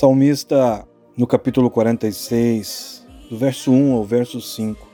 Salmista, no capítulo 46, do verso 1 ao verso 5,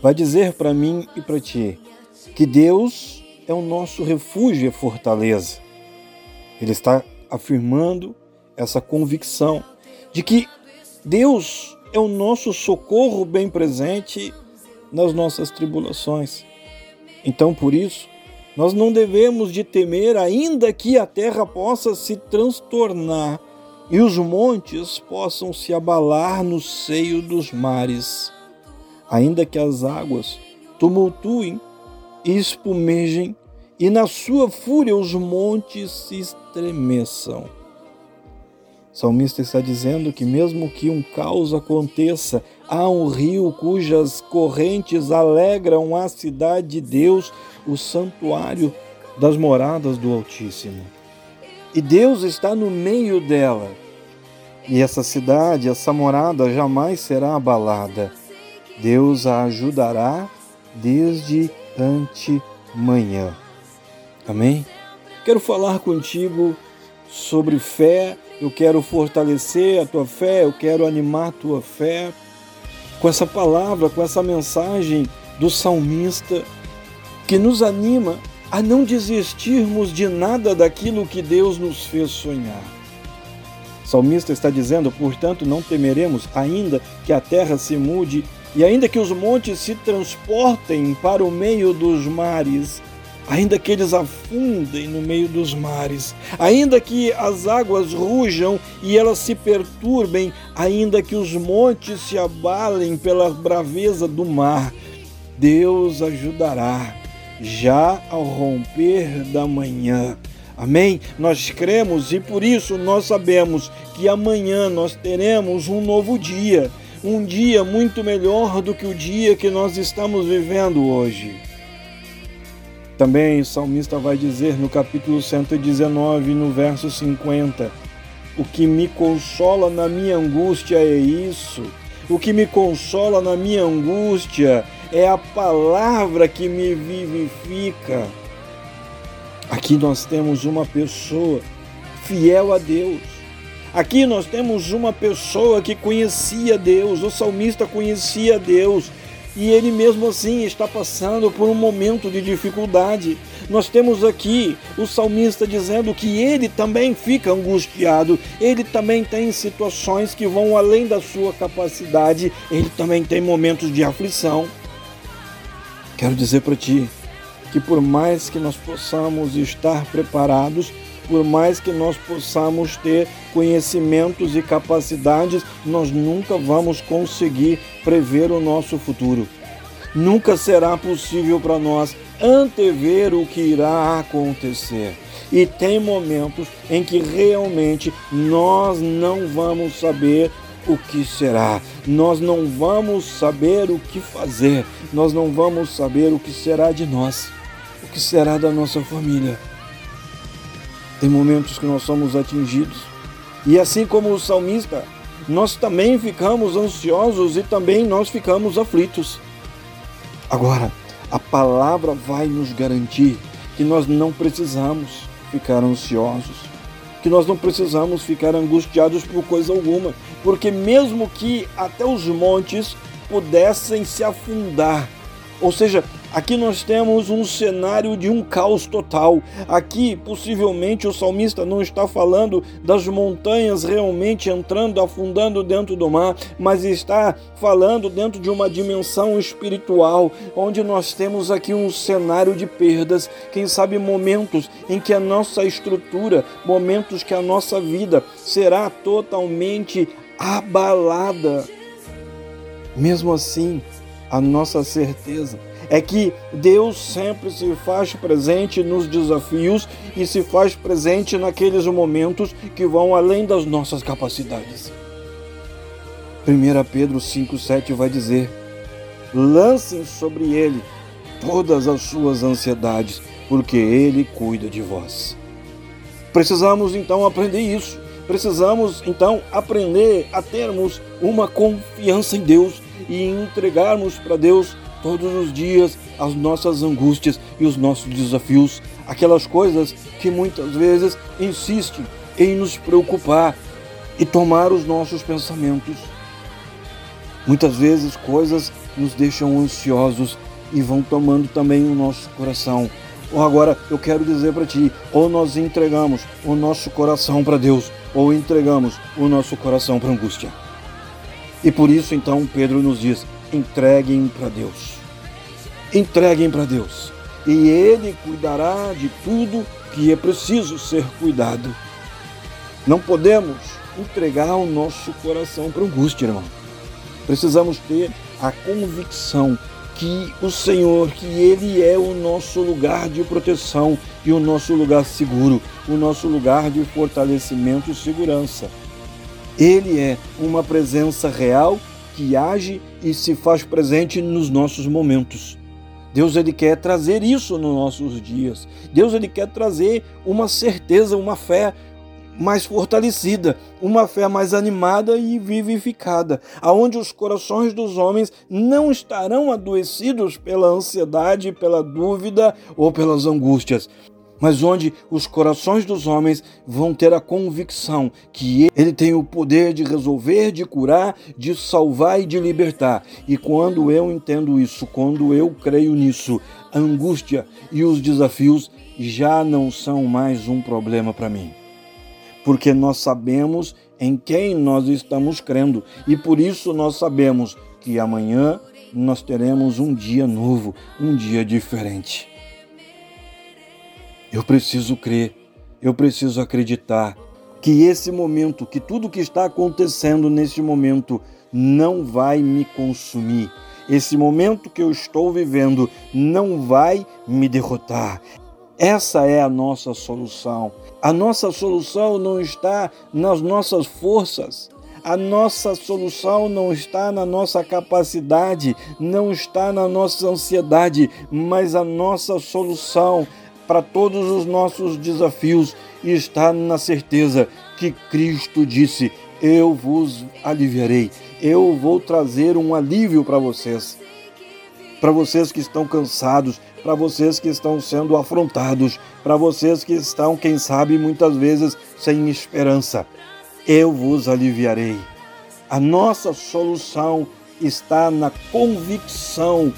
vai dizer para mim e para ti que Deus é o nosso refúgio e fortaleza. Ele está afirmando essa convicção de que Deus é o nosso socorro bem presente nas nossas tribulações. Então, por isso, nós não devemos de temer, ainda que a terra possa se transtornar e os montes possam se abalar no seio dos mares, ainda que as águas tumultuem e espumejem, e na sua fúria os montes se estremeçam. O salmista está dizendo que, mesmo que um caos aconteça, há um rio cujas correntes alegram a cidade de Deus, o santuário das moradas do Altíssimo e Deus está no meio dela. E essa cidade, essa morada jamais será abalada. Deus a ajudará desde antemanhã. Amém? Quero falar contigo sobre fé, eu quero fortalecer a tua fé, eu quero animar a tua fé com essa palavra, com essa mensagem do salmista que nos anima a não desistirmos de nada daquilo que Deus nos fez sonhar. O salmista está dizendo, portanto, não temeremos, ainda que a terra se mude e ainda que os montes se transportem para o meio dos mares, ainda que eles afundem no meio dos mares, ainda que as águas rujam e elas se perturbem, ainda que os montes se abalem pela braveza do mar, Deus ajudará já ao romper da manhã. Amém? Nós cremos e por isso nós sabemos que amanhã nós teremos um novo dia, um dia muito melhor do que o dia que nós estamos vivendo hoje. Também o salmista vai dizer no capítulo 119, no verso 50: O que me consola na minha angústia é isso. O que me consola na minha angústia é a palavra que me vivifica. Aqui nós temos uma pessoa fiel a Deus. Aqui nós temos uma pessoa que conhecia Deus, o salmista conhecia Deus, e ele mesmo assim está passando por um momento de dificuldade. Nós temos aqui o salmista dizendo que ele também fica angustiado, ele também tem situações que vão além da sua capacidade, ele também tem momentos de aflição. Quero dizer para ti que por mais que nós possamos estar preparados, por mais que nós possamos ter conhecimentos e capacidades, nós nunca vamos conseguir prever o nosso futuro. Nunca será possível para nós antever o que irá acontecer. E tem momentos em que realmente nós não vamos saber o que será. Nós não vamos saber o que fazer. Nós não vamos saber o que será de nós, o que será da nossa família. Tem momentos que nós somos atingidos. E assim como o salmista, nós também ficamos ansiosos e também nós ficamos aflitos. Agora, a palavra vai nos garantir que nós não precisamos ficar ansiosos que nós não precisamos ficar angustiados por coisa alguma, porque mesmo que até os montes pudessem se afundar, ou seja, Aqui nós temos um cenário de um caos total. Aqui, possivelmente, o salmista não está falando das montanhas realmente entrando, afundando dentro do mar, mas está falando dentro de uma dimensão espiritual, onde nós temos aqui um cenário de perdas, quem sabe momentos em que a nossa estrutura, momentos que a nossa vida será totalmente abalada. Mesmo assim, a nossa certeza é que Deus sempre se faz presente nos desafios e se faz presente naqueles momentos que vão além das nossas capacidades. 1 Pedro 5,7 vai dizer: lancem sobre ele todas as suas ansiedades, porque ele cuida de vós. Precisamos então aprender isso. Precisamos então aprender a termos uma confiança em Deus e entregarmos para Deus todos os dias as nossas angústias e os nossos desafios, aquelas coisas que muitas vezes insistem em nos preocupar. e tomar os nossos pensamentos. Muitas vezes coisas nos deixam ansiosos e vão tomando também o nosso coração. Ou agora eu quero dizer para ti, ou nós entregamos o nosso coração para Deus, ou entregamos o nosso coração para angústia. E por isso então Pedro nos diz: entreguem para Deus. Entreguem para Deus. E Ele cuidará de tudo que é preciso ser cuidado. Não podemos entregar o nosso coração para angústia, irmão. Precisamos ter a convicção que o Senhor, que Ele é o nosso lugar de proteção e o nosso lugar seguro, o nosso lugar de fortalecimento e segurança. Ele é uma presença real que age e se faz presente nos nossos momentos. Deus ele quer trazer isso nos nossos dias. Deus ele quer trazer uma certeza, uma fé mais fortalecida, uma fé mais animada e vivificada, aonde os corações dos homens não estarão adoecidos pela ansiedade, pela dúvida ou pelas angústias, mas onde os corações dos homens vão ter a convicção que ele tem o poder de resolver, de curar, de salvar e de libertar. E quando eu entendo isso, quando eu creio nisso, a angústia e os desafios já não são mais um problema para mim porque nós sabemos em quem nós estamos crendo e por isso nós sabemos que amanhã nós teremos um dia novo, um dia diferente. Eu preciso crer, eu preciso acreditar que esse momento, que tudo que está acontecendo nesse momento não vai me consumir. Esse momento que eu estou vivendo não vai me derrotar. Essa é a nossa solução. A nossa solução não está nas nossas forças. A nossa solução não está na nossa capacidade, não está na nossa ansiedade, mas a nossa solução para todos os nossos desafios está na certeza que Cristo disse: Eu vos aliviarei, eu vou trazer um alívio para vocês. Para vocês que estão cansados, para vocês que estão sendo afrontados, para vocês que estão, quem sabe, muitas vezes sem esperança. Eu vos aliviarei. A nossa solução está na convicção,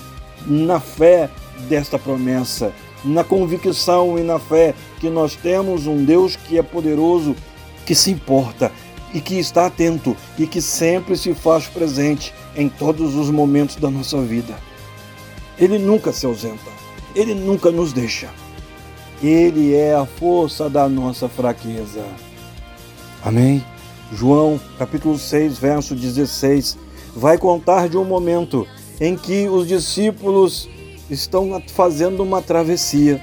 na fé desta promessa, na convicção e na fé que nós temos um Deus que é poderoso, que se importa e que está atento e que sempre se faz presente em todos os momentos da nossa vida. Ele nunca se ausenta. Ele nunca nos deixa. Ele é a força da nossa fraqueza. Amém? João, capítulo 6, verso 16, vai contar de um momento em que os discípulos estão fazendo uma travessia.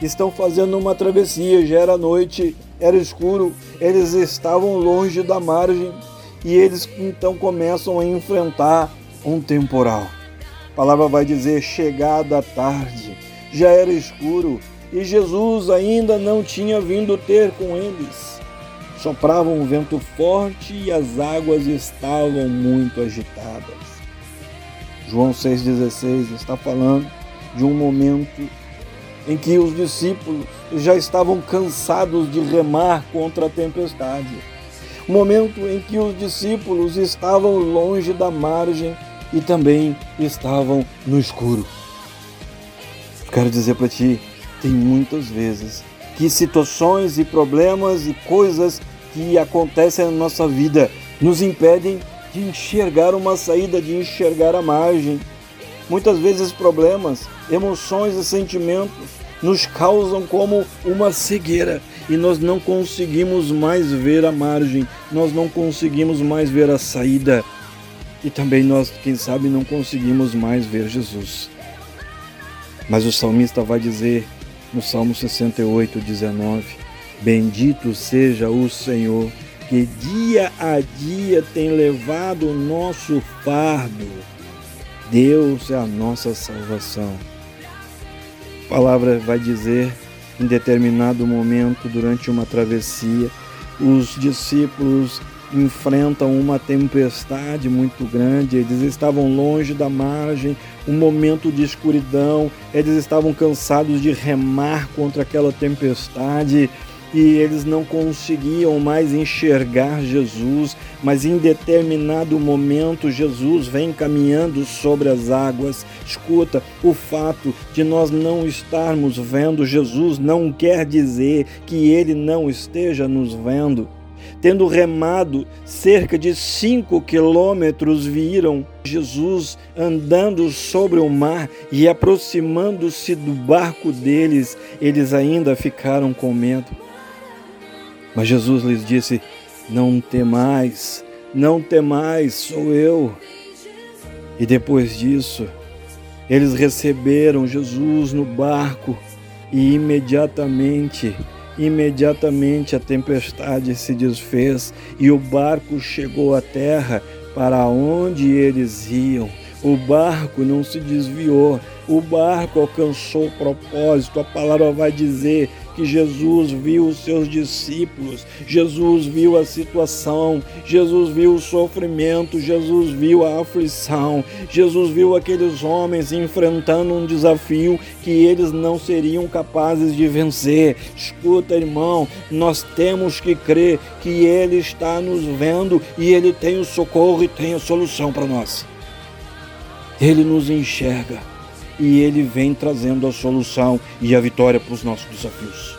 Estão fazendo uma travessia, já era noite, era escuro, eles estavam longe da margem e eles então começam a enfrentar um temporal. A palavra vai dizer chegada tarde já era escuro e Jesus ainda não tinha vindo ter com eles. Soprava um vento forte e as águas estavam muito agitadas. João 6,16 está falando de um momento em que os discípulos já estavam cansados de remar contra a tempestade. Momento em que os discípulos estavam longe da margem e também estavam no escuro. Quero dizer para ti, tem muitas vezes que situações e problemas e coisas que acontecem na nossa vida nos impedem de enxergar uma saída, de enxergar a margem. Muitas vezes problemas, emoções e sentimentos nos causam como uma cegueira e nós não conseguimos mais ver a margem, nós não conseguimos mais ver a saída e também nós, quem sabe, não conseguimos mais ver Jesus. Mas o salmista vai dizer no Salmo 68, 19: Bendito seja o Senhor, que dia a dia tem levado o nosso fardo. Deus é a nossa salvação. A palavra vai dizer, em determinado momento, durante uma travessia, os discípulos enfrentam uma tempestade muito grande, eles estavam longe da margem, um momento de escuridão, eles estavam cansados de remar contra aquela tempestade e eles não conseguiam mais enxergar Jesus, mas em determinado momento Jesus vem caminhando sobre as águas. Escuta, o fato de nós não estarmos vendo Jesus não quer dizer que ele não esteja nos vendo. Tendo remado cerca de cinco quilômetros, viram Jesus andando sobre o mar e aproximando-se do barco deles, eles ainda ficaram com medo. Mas Jesus lhes disse: Não temais, não temais, sou eu. E depois disso, eles receberam Jesus no barco e imediatamente, imediatamente a tempestade se desfez e o barco chegou à terra para onde eles iam. O barco não se desviou, o barco alcançou o propósito. A palavra vai dizer que Jesus viu os seus discípulos, Jesus viu a situação, Jesus viu o sofrimento, Jesus viu a aflição, Jesus viu aqueles homens enfrentando um desafio que eles não seriam capazes de vencer. Escuta, irmão, nós temos que crer que Ele está nos vendo e Ele tem o socorro e tem a solução para nós. Ele nos enxerga e ele vem trazendo a solução e a vitória para os nossos desafios.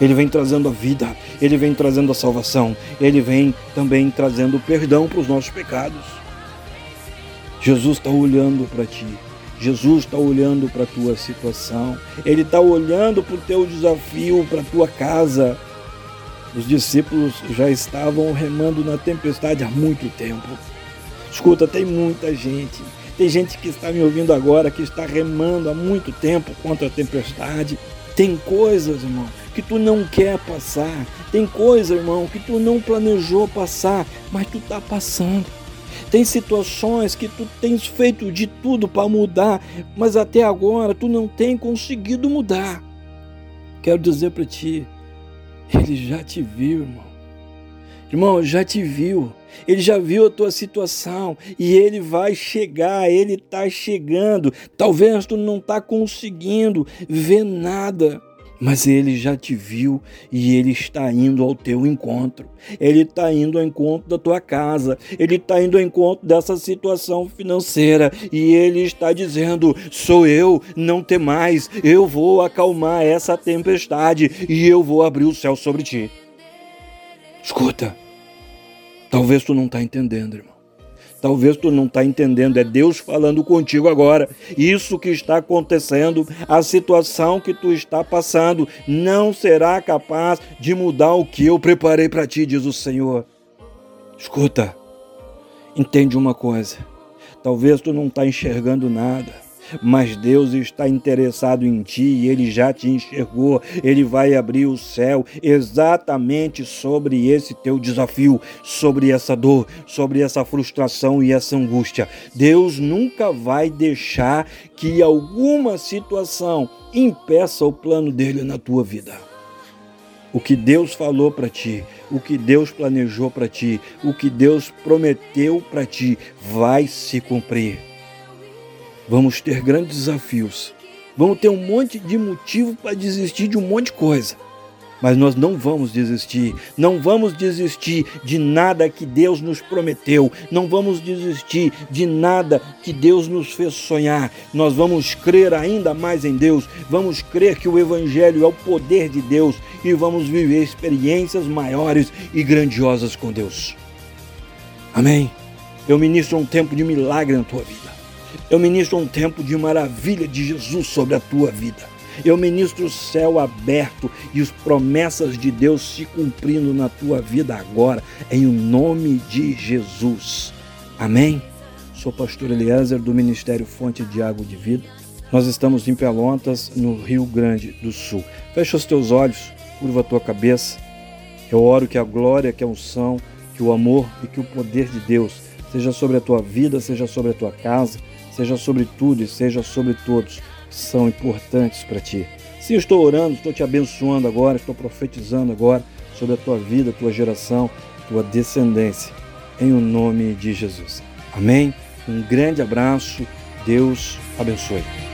Ele vem trazendo a vida, ele vem trazendo a salvação, ele vem também trazendo o perdão para os nossos pecados. Jesus está olhando para ti, Jesus está olhando para a tua situação, Ele está olhando para o teu desafio, para a tua casa. Os discípulos já estavam remando na tempestade há muito tempo. Escuta, tem muita gente tem gente que está me ouvindo agora que está remando há muito tempo contra a tempestade. Tem coisas, irmão, que tu não quer passar. Tem coisas, irmão, que tu não planejou passar, mas tu está passando. Tem situações que tu tens feito de tudo para mudar, mas até agora tu não tem conseguido mudar. Quero dizer para ti, ele já te viu, irmão. Irmão, já te viu. Ele já viu a tua situação e ele vai chegar, ele está chegando. Talvez tu não está conseguindo ver nada, mas ele já te viu e ele está indo ao teu encontro. Ele está indo ao encontro da tua casa, ele está indo ao encontro dessa situação financeira e ele está dizendo: Sou eu, não tem mais, eu vou acalmar essa tempestade e eu vou abrir o céu sobre ti. Escuta. Talvez tu não está entendendo, irmão. Talvez tu não está entendendo, é Deus falando contigo agora. Isso que está acontecendo, a situação que tu está passando, não será capaz de mudar o que eu preparei para ti, diz o Senhor. Escuta, entende uma coisa. Talvez tu não está enxergando nada mas Deus está interessado em ti e ele já te enxergou. Ele vai abrir o céu exatamente sobre esse teu desafio, sobre essa dor, sobre essa frustração e essa angústia. Deus nunca vai deixar que alguma situação impeça o plano dele na tua vida. O que Deus falou para ti, o que Deus planejou para ti, o que Deus prometeu para ti vai se cumprir vamos ter grandes desafios. Vamos ter um monte de motivo para desistir de um monte de coisa. Mas nós não vamos desistir, não vamos desistir de nada que Deus nos prometeu, não vamos desistir de nada que Deus nos fez sonhar. Nós vamos crer ainda mais em Deus, vamos crer que o Evangelho é o poder de Deus e vamos viver experiências maiores e grandiosas com Deus. Amém? Eu ministro um tempo de milagre na tua vida. Eu ministro um tempo de maravilha de Jesus sobre a tua vida. Eu ministro o céu aberto e as promessas de Deus se cumprindo na tua vida agora, em o nome de Jesus. Amém? Sou pastor Eliezer do Ministério Fonte de Água de Vida. Nós estamos em Pelotas, no Rio Grande do Sul. Fecha os teus olhos, curva a tua cabeça. Eu oro que a glória, que a unção, que o amor e que o poder de Deus seja sobre a tua vida, seja sobre a tua casa, seja sobre tudo e seja sobre todos que são importantes para ti. Se estou orando, estou te abençoando agora, estou profetizando agora sobre a tua vida, tua geração, tua descendência, em o nome de Jesus. Amém? Um grande abraço, Deus abençoe.